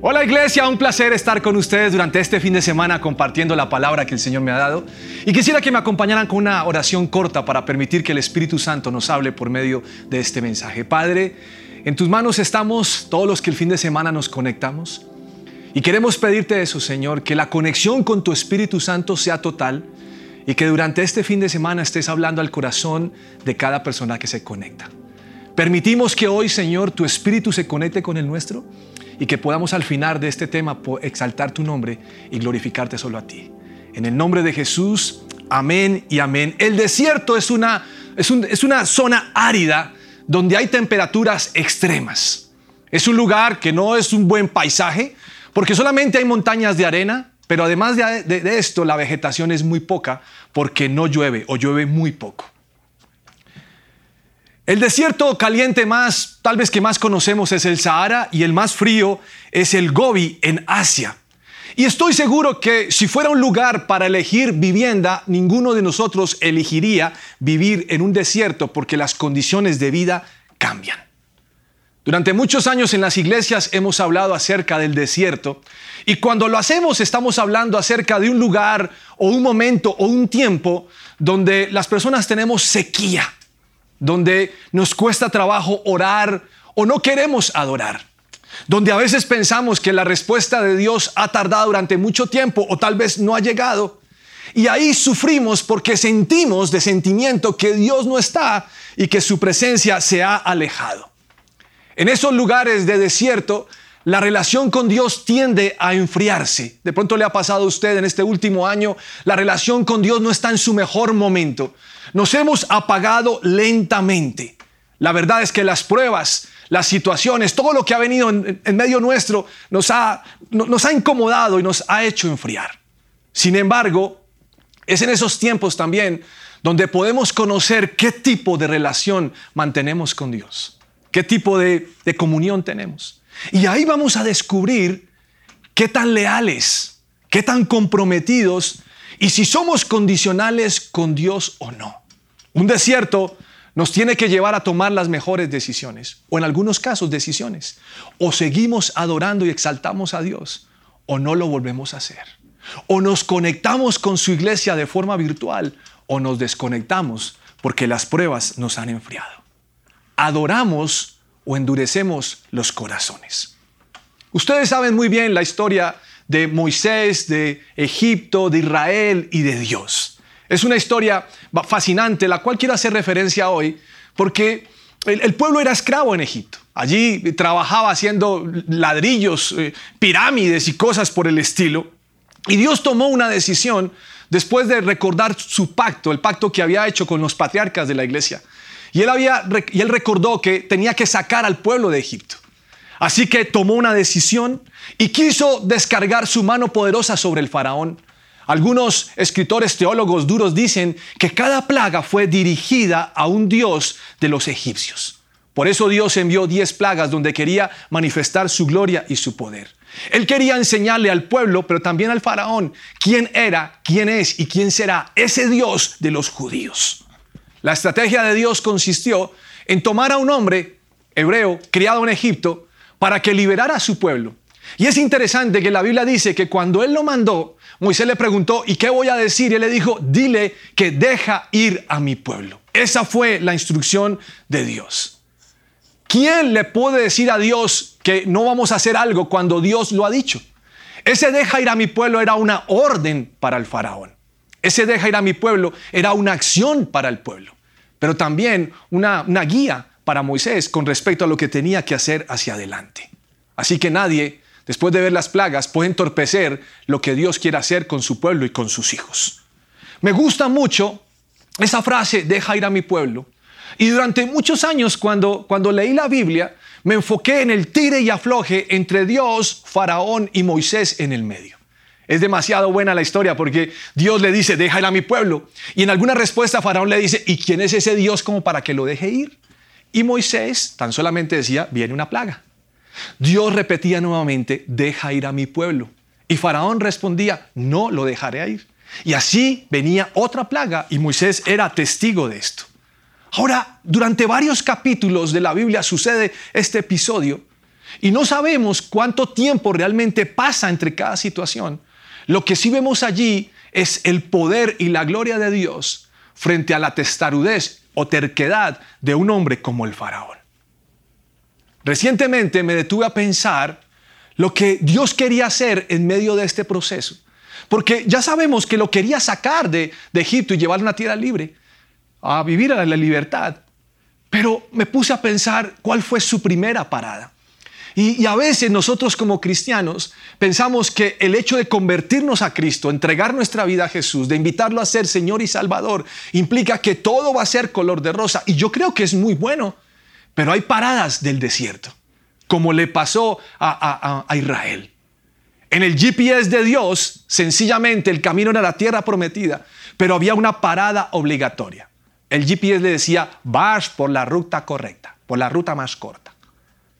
Hola iglesia, un placer estar con ustedes durante este fin de semana compartiendo la palabra que el Señor me ha dado. Y quisiera que me acompañaran con una oración corta para permitir que el Espíritu Santo nos hable por medio de este mensaje. Padre, en tus manos estamos todos los que el fin de semana nos conectamos. Y queremos pedirte eso, Señor, que la conexión con tu Espíritu Santo sea total y que durante este fin de semana estés hablando al corazón de cada persona que se conecta. Permitimos que hoy, Señor, tu Espíritu se conecte con el nuestro y que podamos al final de este tema exaltar tu nombre y glorificarte solo a ti. En el nombre de Jesús, amén y amén. El desierto es una, es, es una zona árida donde hay temperaturas extremas. Es un lugar que no es un buen paisaje porque solamente hay montañas de arena, pero además de, de esto la vegetación es muy poca porque no llueve o llueve muy poco. El desierto caliente más, tal vez que más conocemos, es el Sahara y el más frío es el Gobi en Asia. Y estoy seguro que si fuera un lugar para elegir vivienda, ninguno de nosotros elegiría vivir en un desierto porque las condiciones de vida cambian. Durante muchos años en las iglesias hemos hablado acerca del desierto y cuando lo hacemos estamos hablando acerca de un lugar o un momento o un tiempo donde las personas tenemos sequía donde nos cuesta trabajo orar o no queremos adorar, donde a veces pensamos que la respuesta de Dios ha tardado durante mucho tiempo o tal vez no ha llegado. Y ahí sufrimos porque sentimos de sentimiento que Dios no está y que su presencia se ha alejado. En esos lugares de desierto, la relación con Dios tiende a enfriarse. De pronto le ha pasado a usted en este último año, la relación con Dios no está en su mejor momento. Nos hemos apagado lentamente. La verdad es que las pruebas, las situaciones, todo lo que ha venido en, medio nuestro nos ha, nos ha incomodado y nos ha hecho enfriar. Sin embargo, es en esos tiempos también donde podemos conocer qué tipo de relación mantenemos con Dios, qué tipo de, de comunión tenemos. Y ahí vamos a descubrir qué tan leales, qué tan comprometidos y si somos condicionales con Dios o no. Un desierto nos tiene que llevar a tomar las mejores decisiones, o en algunos casos decisiones. O seguimos adorando y exaltamos a Dios, o no lo volvemos a hacer. O nos conectamos con su iglesia de forma virtual, o nos desconectamos porque las pruebas nos han enfriado. Adoramos o endurecemos los corazones. Ustedes saben muy bien la historia de Moisés, de Egipto, de Israel y de Dios. Es una historia fascinante, la cual quiero hacer referencia hoy, porque el, pueblo era esclavo en Egipto. Allí trabajaba haciendo ladrillos, eh, pirámides y cosas por el estilo. Y Dios tomó una decisión después de recordar su pacto, el pacto que había hecho con los patriarcas de la iglesia. Y él, había, y él recordó que tenía que sacar al pueblo de Egipto. Así que tomó una decisión y quiso descargar su mano poderosa sobre el faraón. Algunos escritores teólogos duros dicen que cada plaga fue dirigida a un dios de los egipcios. Por eso Dios envió diez plagas donde quería manifestar su gloria y su poder. Él quería enseñarle al pueblo, pero también al faraón, quién era, quién es y quién será ese Dios de los judíos. La estrategia de Dios consistió en tomar a un hombre hebreo criado en Egipto para que liberara a su pueblo. Y es interesante que la Biblia dice que cuando él lo mandó, Moisés le preguntó, ¿y qué voy a decir? Y él le dijo, dile que deja ir a mi pueblo. Esa fue la instrucción de Dios. ¿Quién le puede decir a Dios que no vamos a hacer algo cuando Dios lo ha dicho? Ese deja ir a mi pueblo era una orden para el faraón. Ese deja ir a mi pueblo era una acción para el pueblo, pero también una, guía para Moisés con respecto a lo que tenía que hacer hacia adelante. Así que nadie, después de ver las plagas, puede entorpecer lo que Dios quiere hacer con su pueblo y con sus hijos. Me gusta mucho esa frase, deja ir a mi pueblo. Y durante muchos años, cuando, cuando leí la Biblia, me enfoqué en el tire y afloje entre Dios, Faraón y Moisés en el medio. Es demasiado buena la historia porque Dios le dice, deja ir a mi pueblo. Y en alguna respuesta Faraón le dice, ¿y quién es ese Dios como para que lo deje ir? Y Moisés tan solamente decía, viene una plaga. Dios repetía nuevamente, deja ir a mi pueblo. Y Faraón respondía, no lo dejaré ir. Y así venía otra plaga y Moisés era testigo de esto. Ahora, durante varios capítulos de la Biblia sucede este episodio Y no sabemos cuánto tiempo realmente pasa entre cada situación. Lo que sí vemos allí es el poder y la gloria de Dios frente a la testarudez o terquedad de un hombre como el faraón. Recientemente me detuve a pensar lo que Dios quería hacer en medio de este proceso. Porque ya sabemos que lo quería sacar de, Egipto y llevar a una tierra libre, a vivir a la libertad. Pero me puse a pensar cuál fue su primera parada. Y, a veces nosotros como cristianos pensamos que el hecho de convertirnos a Cristo, entregar nuestra vida a Jesús, de invitarlo a ser Señor y Salvador, implica que todo va a ser color de rosa. Y yo creo que es muy bueno, pero hay paradas del desierto, como le pasó a, Israel. En el GPS de Dios, sencillamente el camino era la tierra prometida, pero había una parada obligatoria. El GPS le decía, vas por la ruta correcta, por la ruta más corta.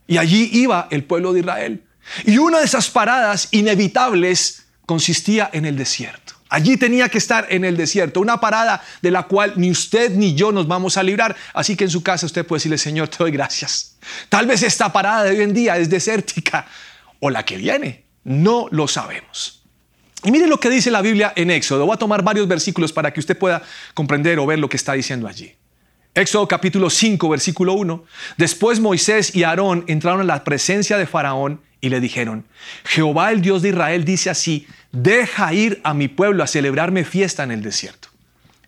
Y allí iba el pueblo de Israel. Y una de esas paradas inevitables consistía en el desierto. Allí tenía que estar en el desierto, una parada de la cual ni usted ni yo nos vamos a librar. Así que en su casa usted puede decirle, Señor, te doy gracias. Tal vez esta parada de hoy en día es desértica o la que viene, no lo sabemos. Y mire lo que dice la Biblia en Éxodo. Voy a tomar varios versículos para que usted pueda comprender o ver lo que está diciendo allí. Éxodo capítulo 5, versículo 1. Después Moisés y Aarón entraron a la presencia de Faraón y le dijeron, Jehová el Dios de Israel dice así, deja ir a mi pueblo a celebrarme fiesta en el desierto.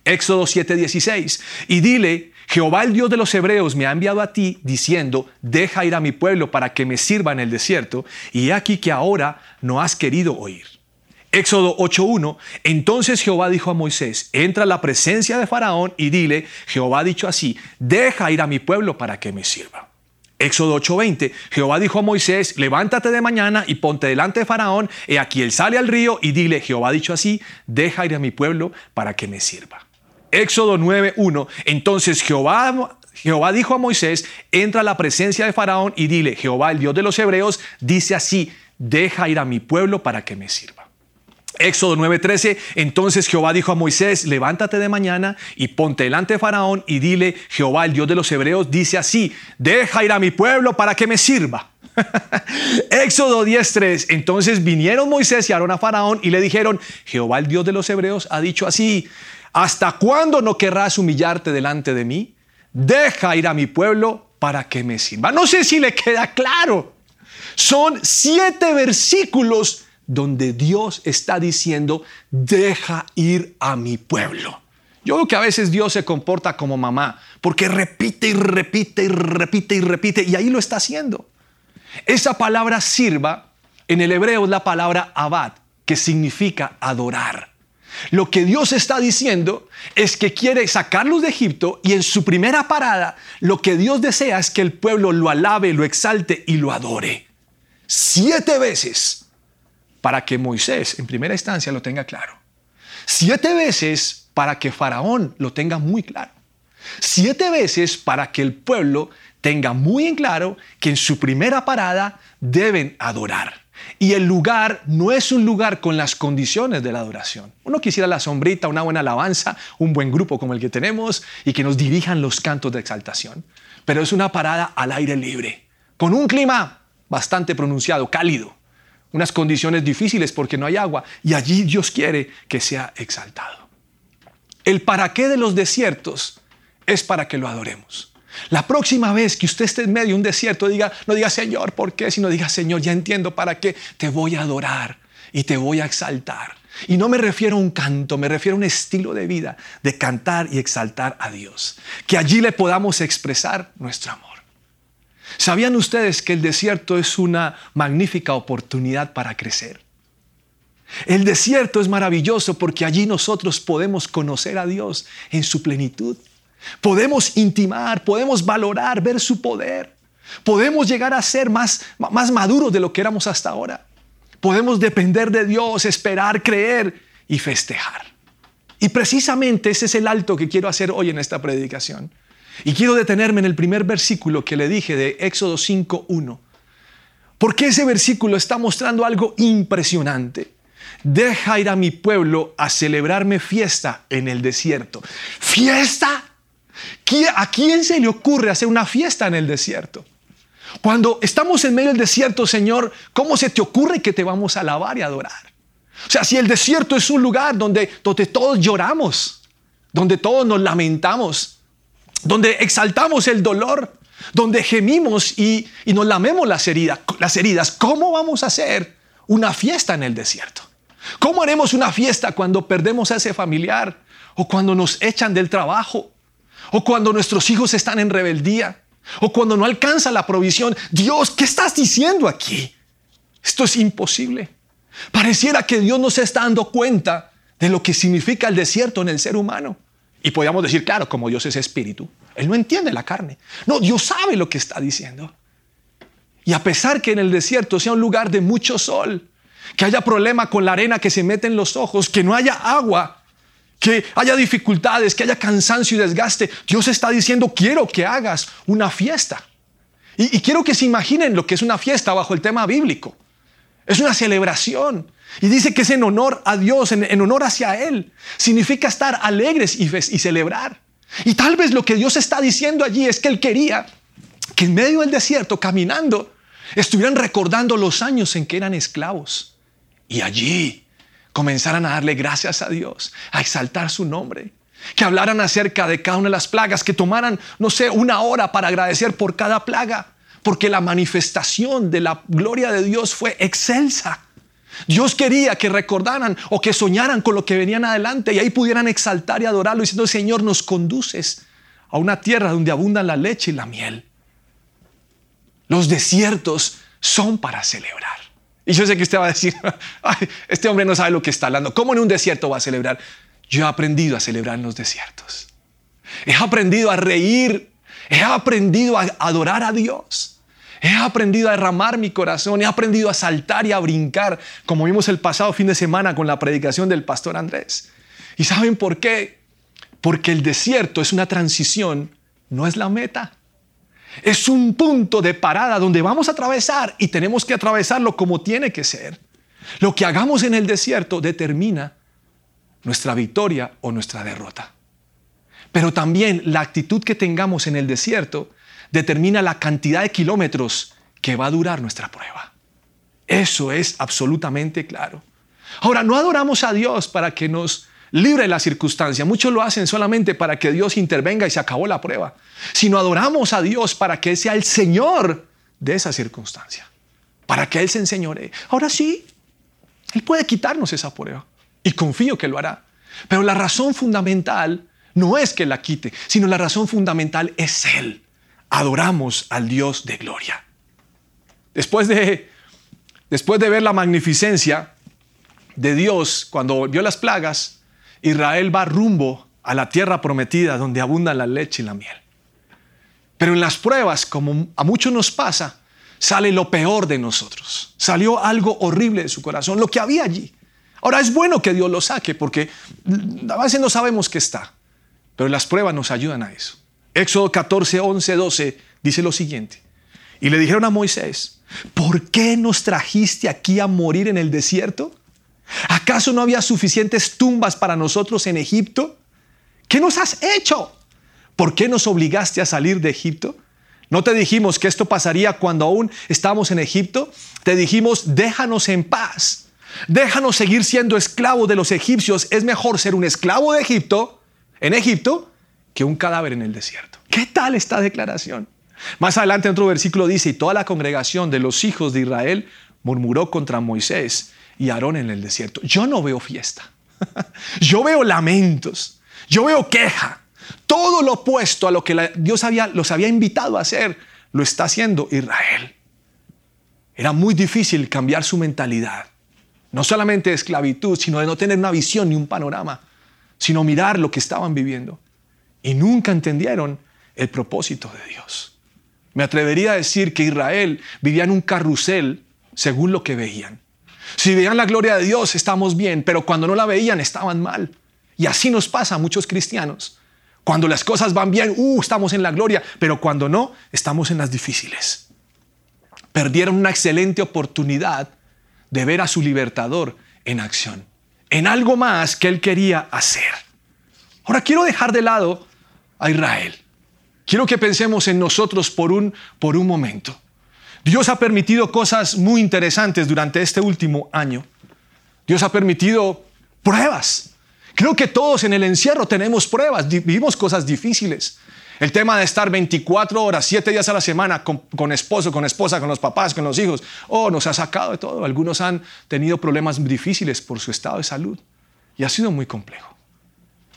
Éxodo 7:16. Y dile, Jehová el Dios de los hebreos me ha enviado a ti diciendo, deja ir a mi pueblo para que me sirva en el desierto, y he aquí que ahora no has querido oír. Éxodo 8.1, entonces Jehová dijo a Moisés, entra a la presencia de Faraón y dile, Jehová ha dicho así, deja ir a mi pueblo para que me sirva. Éxodo 8:20, Jehová dijo a Moisés, levántate de mañana y ponte delante de Faraón, y aquí él sale al río y dile, Jehová ha dicho así, deja ir a mi pueblo para que me sirva. Éxodo 9:1, entonces Jehová Jehová dijo a Moisés, entra a la presencia de Faraón y dile, Jehová, el Dios de los hebreos, dice así, deja ir a mi pueblo para que me sirva. Éxodo 9:13, entonces Jehová dijo a Moisés, levántate de mañana y ponte delante de Faraón y dile, Jehová, el Dios de los hebreos, dice así, deja ir a mi pueblo para que me sirva. Éxodo 10:3, entonces vinieron Moisés y Aarón a Faraón y le dijeron, Jehová, el Dios de los hebreos, ha dicho así, ¿hasta cuándo no querrás humillarte delante de mí? Deja ir a mi pueblo para que me sirva. No sé si le queda claro. Son siete versículos donde Dios está diciendo, deja ir a mi pueblo. Yo creo que a veces Dios se comporta como mamá, porque repite y repite y repite y repite, y ahí lo está haciendo. Esa palabra sirva en el hebreo es la palabra abad, que significa adorar. Lo que Dios está diciendo es que quiere sacarlos de Egipto y en su primera parada lo que Dios desea es que el pueblo lo alabe, lo exalte y lo adore. Siete veces para que Moisés en primera instancia lo tenga claro. Siete veces para que Faraón lo tenga muy claro. Siete veces para que el pueblo tenga muy en claro que en su primera parada deben adorar. Y el lugar no es un lugar con las condiciones de la adoración. Uno quisiera la sombrita, una buena alabanza, un buen grupo como el que tenemos y que nos dirijan los cantos de exaltación. Pero es una parada al aire libre, con un clima bastante pronunciado, cálido unas condiciones difíciles porque no hay agua, y allí Dios quiere que sea exaltado. El para qué de los desiertos es para que lo adoremos. La próxima vez que usted esté en medio de un desierto, diga, no diga Señor, ¿por qué? Sino diga Señor, ya entiendo para qué. Te voy a adorar y te voy a exaltar. Y no me refiero a un canto, me refiero a un estilo de vida de cantar y exaltar a Dios. Que allí le podamos expresar nuestro amor. ¿Sabían ustedes que el desierto es una magnífica oportunidad para crecer? El desierto es maravilloso porque allí nosotros podemos conocer a Dios en su plenitud. Podemos intimar, podemos valorar, ver su poder. Podemos llegar a ser más, más maduros de lo que éramos hasta ahora. Podemos depender de Dios, esperar, creer y festejar. Y precisamente ese es el alto que quiero hacer hoy en esta predicación. Y quiero detenerme en el primer versículo que le dije de Éxodo 5.1. Porque ese versículo está mostrando algo impresionante. Deja ir a mi pueblo a celebrarme fiesta en el desierto. ¿Fiesta? ¿A quién se le ocurre hacer una fiesta en el desierto? Cuando estamos en medio del desierto, Señor, ¿cómo se te ocurre que te vamos a alabar y adorar? O sea, si el desierto es un lugar donde, donde todos lloramos, donde todos nos lamentamos, donde exaltamos el dolor, donde gemimos y, nos lamemos las heridas, las heridas, ¿cómo vamos a hacer una fiesta en el desierto? ¿Cómo haremos una fiesta cuando perdemos a ese familiar? ¿O cuando nos echan del trabajo? ¿O cuando nuestros hijos están en rebeldía? ¿O cuando no alcanza la provisión? Dios, ¿qué estás diciendo aquí? Esto es imposible. Pareciera que Dios no se está dando cuenta de lo que significa el desierto en el ser humano. Y podríamos decir, claro, como Dios es espíritu, Él no entiende la carne. No, Dios sabe lo que está diciendo. Y a pesar que en el desierto sea un lugar de mucho sol, que haya problema con la arena que se mete en los ojos, que no haya agua, que haya dificultades, que haya cansancio y desgaste, Dios está diciendo, quiero que hagas una fiesta. Y, y quiero que se imaginen lo que es una fiesta bajo el tema bíblico. Es una celebración. Y dice que es en honor a Dios, en, honor hacia Él. Significa estar alegres y, y celebrar. Y tal vez lo que Dios está diciendo allí es que Él quería que en medio del desierto, caminando, estuvieran recordando los años en que eran esclavos. Y allí comenzaran a darle gracias a Dios, a exaltar su nombre. Que hablaran acerca de cada una de las plagas, que tomaran, no sé, una hora para agradecer por cada plaga porque la manifestación de la gloria de Dios fue excelsa. Dios quería que recordaran o que soñaran con lo que venían adelante y ahí pudieran exaltar y adorarlo diciendo, Señor, nos conduces a una tierra donde abundan la leche y la miel. Los desiertos son para celebrar. Y yo sé que usted va a decir, este hombre no sabe lo que está hablando. ¿Cómo en un desierto va a celebrar? Yo he aprendido a celebrar en los desiertos. He aprendido a reír He aprendido a adorar a Dios. He aprendido a derramar mi corazón. He aprendido a saltar y a brincar, como vimos el pasado fin de semana con la predicación del pastor Andrés. ¿Y saben por qué? Porque el desierto es una transición, no es la meta. Es un punto de parada donde vamos a atravesar y tenemos que atravesarlo como tiene que ser. Lo que hagamos en el desierto determina nuestra victoria o nuestra derrota. Pero también la actitud que tengamos en el desierto determina la cantidad de kilómetros que va a durar nuestra prueba. Eso es absolutamente claro. Ahora, no adoramos a Dios para que nos libre la circunstancia. Muchos lo hacen solamente para que Dios intervenga y se acabó la prueba. Sino adoramos a Dios para que sea el Señor de esa circunstancia. Para que Él se enseñore. Ahora sí, Él puede quitarnos esa prueba. Y confío que lo hará. Pero la razón fundamental no es que la quite, sino la razón fundamental es Él. Adoramos al Dios de gloria. Después de, después de ver la magnificencia de Dios cuando vio las plagas, Israel va rumbo a la tierra prometida donde abunda la leche y la miel. Pero en las pruebas, como a muchos nos pasa, sale lo peor de nosotros. Salió algo horrible de su corazón, lo que había allí. Ahora es bueno que Dios lo saque porque a veces no sabemos qué está. Pero las pruebas nos ayudan a eso. Éxodo 14, 11, 12 dice lo siguiente. Y le dijeron a Moisés, ¿por qué nos trajiste aquí a morir en el desierto? ¿Acaso no había suficientes tumbas para nosotros en Egipto? ¿Qué nos has hecho? ¿Por qué nos obligaste a salir de Egipto? ¿No te dijimos que esto pasaría cuando aún estábamos en Egipto? Te dijimos, déjanos en paz. Déjanos seguir siendo esclavos de los egipcios. Es mejor ser un esclavo de Egipto en Egipto que un cadáver en el desierto. ¿Qué tal esta declaración? Más adelante en otro versículo dice, y toda la congregación de los hijos de Israel murmuró contra Moisés y Aarón en el desierto. Yo no veo fiesta. Yo veo lamentos. Yo veo queja. Todo lo opuesto a lo que Dios había, los había invitado a hacer, lo está haciendo Israel. Era muy difícil cambiar su mentalidad. No solamente de esclavitud, sino de no tener una visión ni un panorama sino mirar lo que estaban viviendo. Y nunca entendieron el propósito de Dios. Me atrevería a decir que Israel vivía en un carrusel según lo que veían. Si veían la gloria de Dios, estamos bien, pero cuando no la veían, estaban mal. Y así nos pasa a muchos cristianos. Cuando las cosas van bien, uh, estamos en la gloria, pero cuando no, estamos en las difíciles. Perdieron una excelente oportunidad de ver a su libertador en acción en algo más que él quería hacer. Ahora quiero dejar de lado a Israel. Quiero que pensemos en nosotros por un, por un momento. Dios ha permitido cosas muy interesantes durante este último año. Dios ha permitido pruebas. Creo que todos en el encierro tenemos pruebas, vivimos cosas difíciles. El tema de estar 24 horas, 7 días a la semana con, esposo, con esposa, con los papás, con los hijos, oh, nos ha sacado de todo. Algunos han tenido problemas difíciles por su estado de salud y ha sido muy complejo.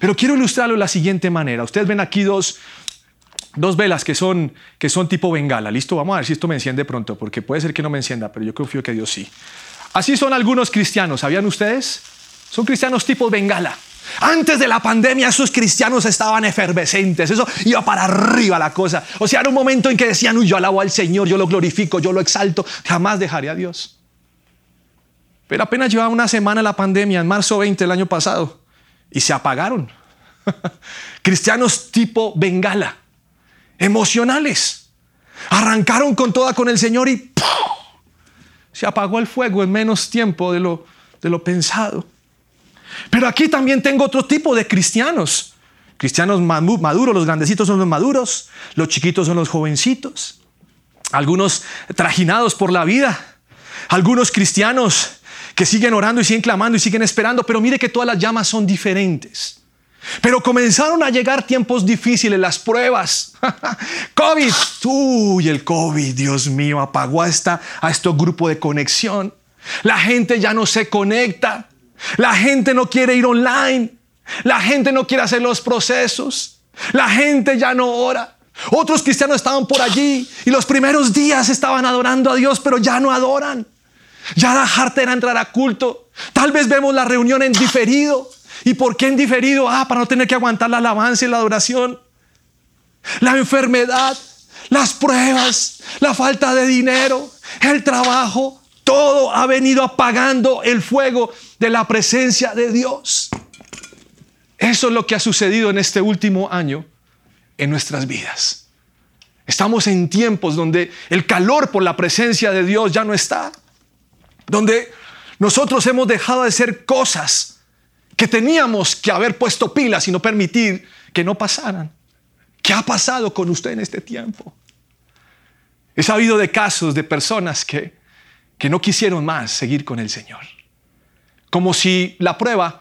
Pero quiero ilustrarlo de la siguiente manera. Ustedes ven aquí dos, dos velas que son, que son tipo bengala. Listo, vamos a ver si esto me enciende pronto, porque puede ser que no me encienda, pero yo confío que Dios sí. Así son algunos cristianos, ¿sabían ustedes? Son cristianos tipo bengala. Antes de la pandemia esos cristianos estaban efervescentes, eso iba para arriba la cosa. O sea, era un momento en que decían, Uy, yo alabo al Señor, yo lo glorifico, yo lo exalto, jamás dejaré a Dios. Pero apenas llevaba una semana la pandemia, en marzo 20 del año pasado, y se apagaron. cristianos tipo bengala, emocionales. Arrancaron con toda con el Señor y se apagó el fuego en menos tiempo de lo, de lo pensado. Pero aquí también tengo otro tipo de cristianos. Cristianos maduros, los grandecitos son los maduros, los chiquitos son los jovencitos. Algunos trajinados por la vida. Algunos cristianos que siguen orando y siguen clamando y siguen esperando, pero mire que todas las llamas son diferentes. Pero comenzaron a llegar tiempos difíciles, las pruebas. COVID, uy, el COVID, Dios mío, apagó a, esta, a este grupo de conexión. La gente ya no se conecta. La gente no quiere ir online. La gente no quiere hacer los procesos. La gente ya no ora. Otros cristianos estaban por allí y los primeros días estaban adorando a Dios, pero ya no adoran. Ya la era entrar a culto. Tal vez vemos la reunión en diferido. ¿Y por qué en diferido? Ah, para no tener que aguantar la alabanza y la adoración. La enfermedad, las pruebas, la falta de dinero, el trabajo, todo ha venido apagando el fuego de la presencia de Dios. Eso es lo que ha sucedido en este último año en nuestras vidas. Estamos en tiempos donde el calor por la presencia de Dios ya no está. Donde nosotros hemos dejado de ser cosas que teníamos que haber puesto pilas y no permitir que no pasaran. ¿Qué ha pasado con usted en este tiempo? He sabido de casos de personas que, que no quisieron más seguir con el Señor como si la prueba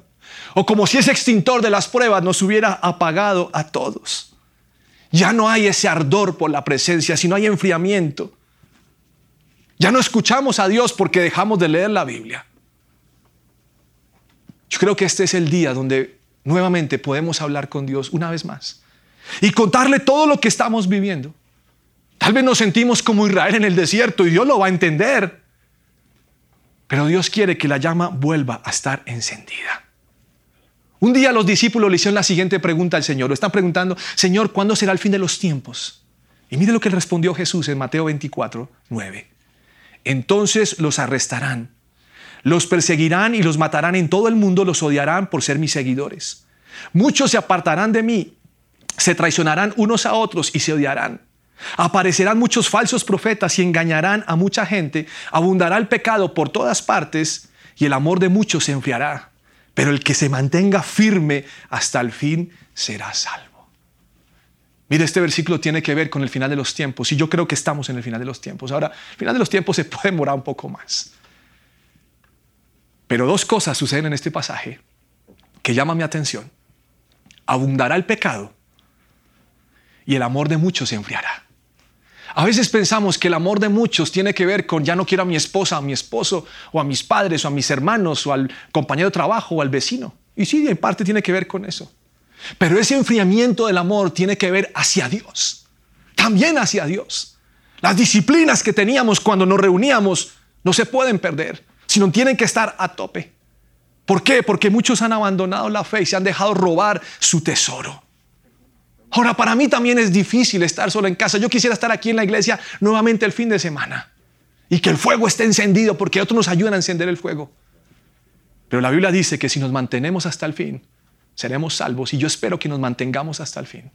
o como si ese extintor de las pruebas nos hubiera apagado a todos. Ya no hay ese ardor por la presencia, sino hay enfriamiento. Ya no escuchamos a Dios porque dejamos de leer la Biblia. Yo creo que este es el día donde nuevamente podemos hablar con Dios una vez más y contarle todo lo que estamos viviendo. Tal vez nos sentimos como Israel en el desierto y Dios lo va a entender. Pero Dios quiere que la llama vuelva a estar encendida. Un día los discípulos le hicieron la siguiente pregunta al Señor. Lo están preguntando, Señor, ¿cuándo será el fin de los tiempos? Y mire lo que respondió Jesús en Mateo 24, 9. Entonces los arrestarán, los perseguirán y los matarán en todo el mundo, los odiarán por ser mis seguidores. Muchos se apartarán de mí, se traicionarán unos a otros y se odiarán. Aparecerán muchos falsos profetas y engañarán a mucha gente. Abundará el pecado por todas partes y el amor de muchos se enfriará. Pero el que se mantenga firme hasta el fin será salvo. Mire, este versículo tiene que ver con el final de los tiempos y yo creo que estamos en el final de los tiempos. Ahora, el final de los tiempos se puede demorar un poco más. Pero dos cosas suceden en este pasaje que llaman mi atención. Abundará el pecado y el amor de muchos se enfriará. A veces pensamos que el amor de muchos tiene que ver con ya no quiero a mi esposa, a mi esposo, o a mis padres, o a mis hermanos, o al compañero de trabajo, o al vecino. Y sí, en parte tiene que ver con eso. Pero ese enfriamiento del amor tiene que ver hacia Dios. También hacia Dios. Las disciplinas que teníamos cuando nos reuníamos no se pueden perder, sino tienen que estar a tope. ¿Por qué? Porque muchos han abandonado la fe y se han dejado robar su tesoro. Ahora, para mí también es difícil estar solo en casa. Yo quisiera estar aquí en la iglesia nuevamente el fin de semana y que el fuego esté encendido porque otros nos ayudan a encender el fuego. Pero la Biblia dice que si nos mantenemos hasta el fin, seremos salvos y yo espero que nos mantengamos hasta el fin.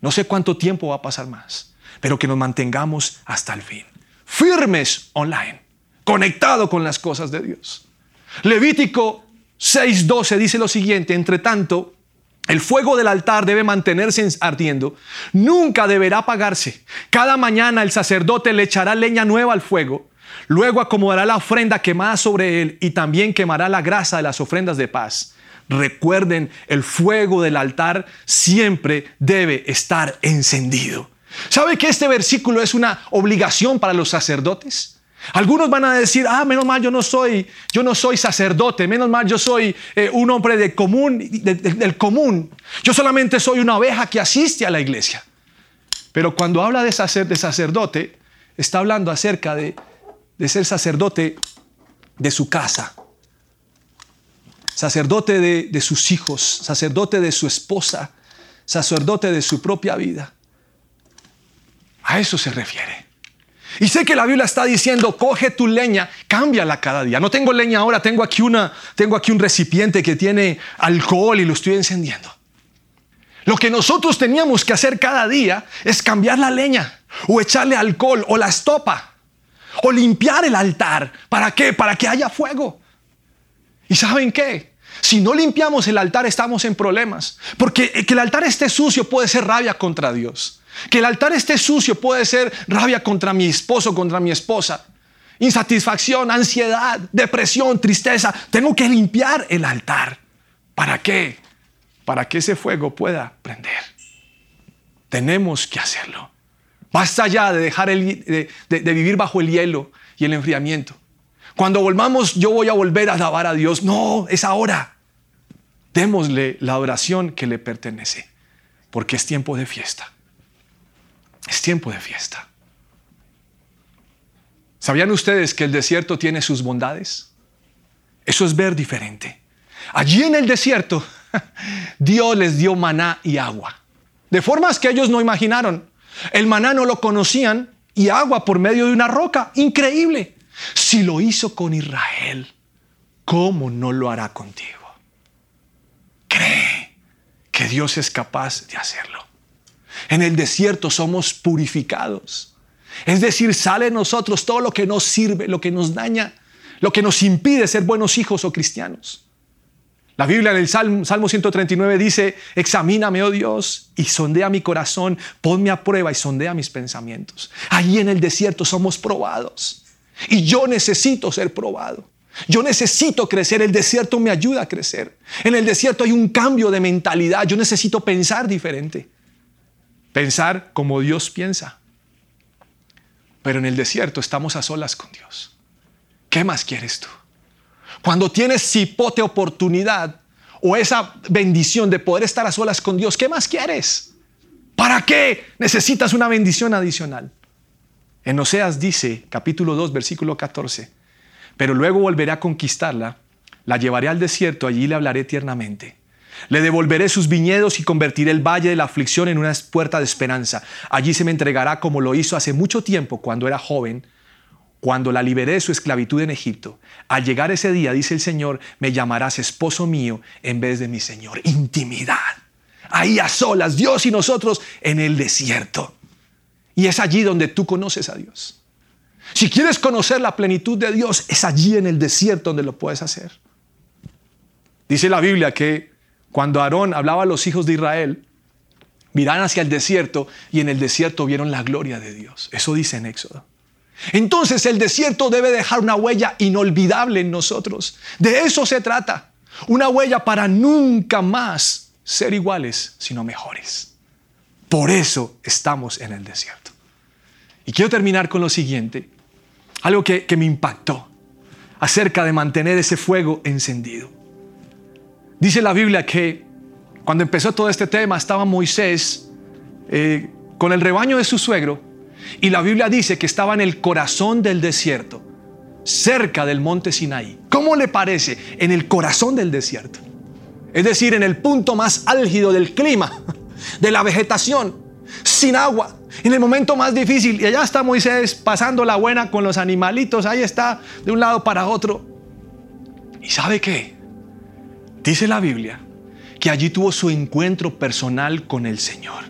No sé cuánto tiempo va a pasar más, pero que nos mantengamos hasta el fin. Firmes online, conectado con las cosas de Dios. Levítico 6:12 dice lo siguiente, entre tanto, el fuego del altar debe mantenerse ardiendo, nunca deberá apagarse. Cada mañana el sacerdote le echará leña nueva al fuego, luego acomodará la ofrenda quemada sobre él y también quemará la grasa de las ofrendas de paz. Recuerden, el fuego del altar siempre debe estar encendido. ¿Sabe que este versículo es una obligación para los sacerdotes? Algunos van a decir, ah, menos mal yo no soy, yo no soy sacerdote, menos mal yo soy eh, un hombre de común, del común. Yo solamente soy una oveja que asiste a la iglesia. Pero cuando habla de, sacerdote, está hablando acerca de, de ser sacerdote de su casa, sacerdote de, de sus hijos, sacerdote de su esposa, sacerdote de su propia vida. A eso se refiere. Y sé que la Biblia está diciendo, coge tu leña, cámbiala cada día. No tengo leña ahora, tengo aquí, una, tengo aquí un recipiente que tiene alcohol y lo estoy encendiendo. Lo que nosotros teníamos que hacer cada día es cambiar la leña o echarle alcohol o la estopa o limpiar el altar. ¿Para qué? Para que haya fuego. ¿Y saben qué? Si no limpiamos el altar estamos en problemas. Porque que el altar esté sucio puede ser rabia contra Dios. Que el altar esté sucio puede ser rabia contra mi esposo, contra mi esposa. Insatisfacción, ansiedad, depresión, tristeza. Tengo que limpiar el altar. ¿Para qué? Para que ese fuego pueda prender. Tenemos que hacerlo. Basta ya de dejar de, de vivir bajo el hielo y el enfriamiento. Cuando volvamos, yo voy a volver a alabar a Dios. No, es ahora. Démosle la oración que le pertenece, porque es tiempo de fiesta. Es tiempo de fiesta. ¿Sabían ustedes que el desierto tiene sus bondades? Eso es ver diferente. Allí en el desierto, Dios les dio maná y agua, de formas que ellos no imaginaron. El maná no lo conocían y agua por medio de una roca. Increíble. Si lo hizo con Israel, ¿cómo no lo hará contigo? Cree que Dios es capaz de hacerlo. En el desierto somos purificados. Es decir, sale de nosotros todo lo que nos sirve, lo que nos daña, lo que nos impide ser buenos hijos o cristianos. La Biblia en el Salmo, Salmo 139 dice, examíname, oh Dios, y sondea mi corazón, ponme a prueba y sondea mis pensamientos. Allí en el desierto somos probados. Y yo necesito ser probado. Yo necesito crecer, el desierto me ayuda a crecer. En el desierto hay un cambio de mentalidad, yo necesito pensar diferente pensar como Dios piensa. Pero en el desierto estamos a solas con Dios. ¿Qué más quieres tú? Cuando tienes cipote oportunidad o esa bendición de poder estar a solas con Dios, ¿qué más quieres? ¿Para qué necesitas una bendición adicional? En Oseas dice, capítulo 2, versículo 14, pero luego volveré a conquistarla, la llevaré al desierto, allí le hablaré tiernamente le devolveré sus viñedos y convertiré el valle de la aflicción en una puerta de esperanza. Allí se me entregará como lo hizo hace mucho tiempo cuando era joven, cuando la liberé de su esclavitud en Egipto. Al llegar ese día, dice el Señor, me llamarás esposo mío en vez de mi Señor. Intimidad. Ahí a solas, Dios y nosotros en el desierto. Y es allí donde tú conoces a Dios. Si quieres conocer la plenitud de Dios, es allí en el desierto donde lo puedes hacer. Dice la Biblia que cuando Aarón hablaba a los hijos de Israel, miraron hacia el desierto y en el desierto vieron la gloria de Dios. Eso dice en Éxodo. Entonces el desierto debe dejar una huella inolvidable en nosotros. De eso se trata. Una huella para nunca más ser iguales, sino mejores. Por eso estamos en el desierto. Y quiero terminar con lo siguiente. Algo que, que me impactó acerca de mantener ese fuego encendido. Dice la Biblia que cuando empezó todo este tema estaba Moisés eh, con el rebaño de su suegro y la Biblia dice que estaba en el corazón del desierto, cerca del monte Sinaí. ¿Cómo le parece? En el corazón del desierto. Es decir, en el punto más álgido del clima, de la vegetación, sin agua, en el momento más difícil. Y allá está Moisés pasando la buena con los animalitos, ahí está, de un lado para otro. ¿Y sabe qué? Dice la Biblia que allí tuvo su encuentro personal con el Señor.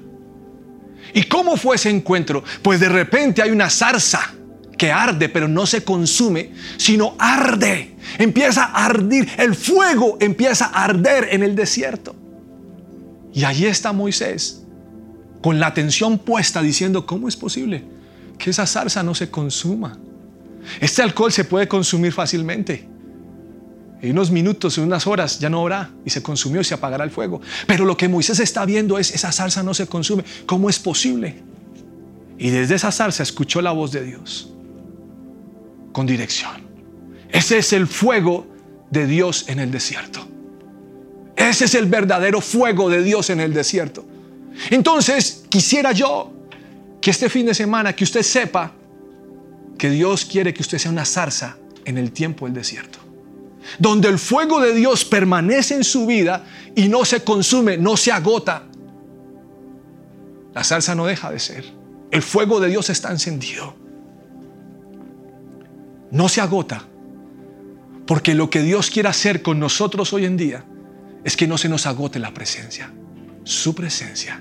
¿Y cómo fue ese encuentro? Pues de repente hay una zarza que arde, pero no se consume, sino arde. Empieza a ardir, el fuego empieza a arder en el desierto. Y allí está Moisés, con la atención puesta, diciendo, ¿cómo es posible que esa salsa no se consuma? Este alcohol se puede consumir fácilmente. En unos minutos, en unas horas, ya no habrá y se consumió y se apagará el fuego. Pero lo que Moisés está viendo es, esa salsa no se consume. ¿Cómo es posible? Y desde esa salsa escuchó la voz de Dios con dirección. Ese es el fuego de Dios en el desierto. Ese es el verdadero fuego de Dios en el desierto. Entonces, quisiera yo que este fin de semana que usted sepa que Dios quiere que usted sea una zarza en el tiempo del desierto. Donde el fuego de Dios permanece en su vida y no se consume, no se agota. La salsa no deja de ser. El fuego de Dios está encendido. No se agota. Porque lo que Dios quiere hacer con nosotros hoy en día es que no se nos agote la presencia. Su presencia.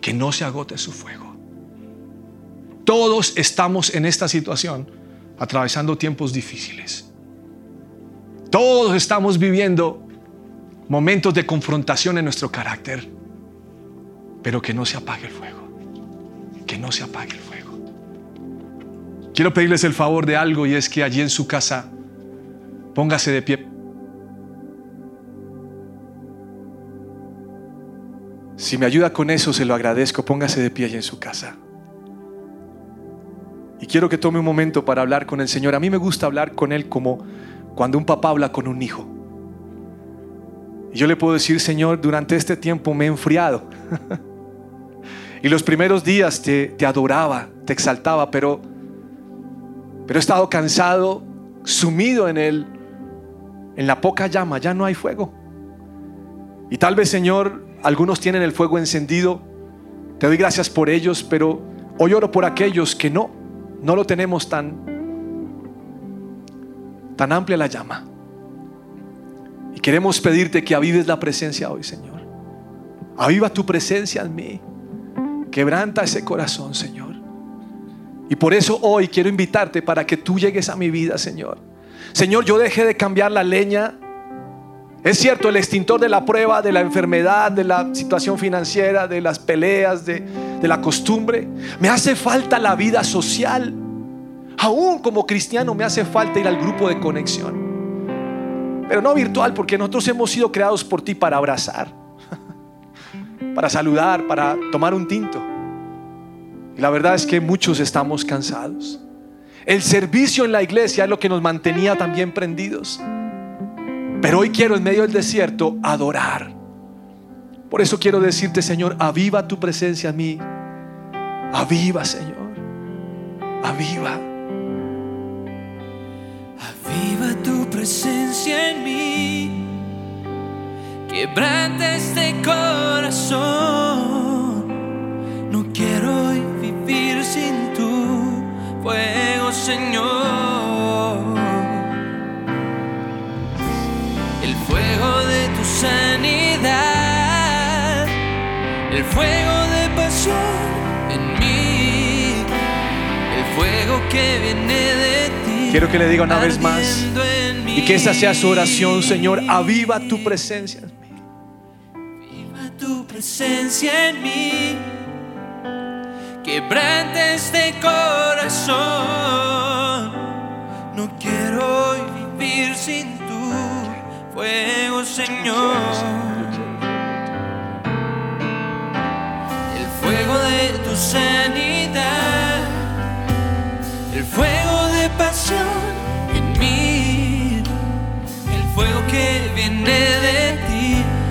Que no se agote su fuego. Todos estamos en esta situación atravesando tiempos difíciles. Todos estamos viviendo momentos de confrontación en nuestro carácter. Pero que no se apague el fuego. Que no se apague el fuego. Quiero pedirles el favor de algo y es que allí en su casa póngase de pie. Si me ayuda con eso, se lo agradezco. Póngase de pie allí en su casa. Y quiero que tome un momento para hablar con el Señor. A mí me gusta hablar con Él como cuando un papá habla con un hijo. Y yo le puedo decir, Señor, durante este tiempo me he enfriado. y los primeros días te, te, adoraba, te exaltaba, pero, pero he estado cansado, sumido en él, en la poca llama, ya no hay fuego. Y tal vez, Señor, algunos tienen el fuego encendido. Te doy gracias por ellos, pero hoy oro por aquellos que no no lo tenemos tan, tan amplia la llama. Y queremos pedirte que avives la presencia hoy, Señor. Aviva tu presencia en mí. Quebranta ese corazón, Señor. Y por eso hoy quiero invitarte para que tú llegues a mi vida, Señor. Señor, yo dejé de cambiar la leña. Es cierto, el extintor de la prueba, de la enfermedad, de la situación financiera, de las peleas, de, la costumbre. Me hace falta la vida social. Aún como cristiano me hace falta ir al grupo de conexión. Pero no virtual, porque nosotros hemos sido creados por ti para abrazar, para saludar, para tomar un tinto. Y la verdad es que muchos estamos cansados. El servicio en la iglesia es lo que nos mantenía también prendidos. Pero hoy quiero en medio del desierto adorar por eso quiero decirte, Señor, aviva tu presencia a mí. Aviva, Señor. Aviva. Aviva tu presencia en mí. Quebranta este corazón. No quiero vivir sin tu fuego, que viene de ti. Quiero que le diga una vez más y que esa sea su oración, Señor, aviva tu presencia en mí. Aviva tu presencia en mí, quebrante este corazón. No quiero vivir sin tu fuego, Señor.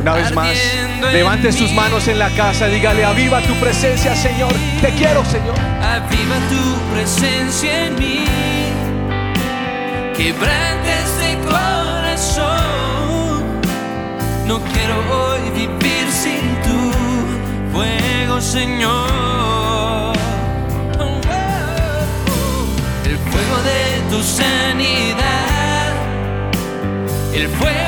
Una vez más, levante sus manos en la casa, dígale, aviva tu presencia, Señor. Te quiero, Señor. Aviva tu presencia en mí, quebrante este corazón. No quiero hoy vivir sin tu fuego, Señor. El fuego de tu sanidad, el fuego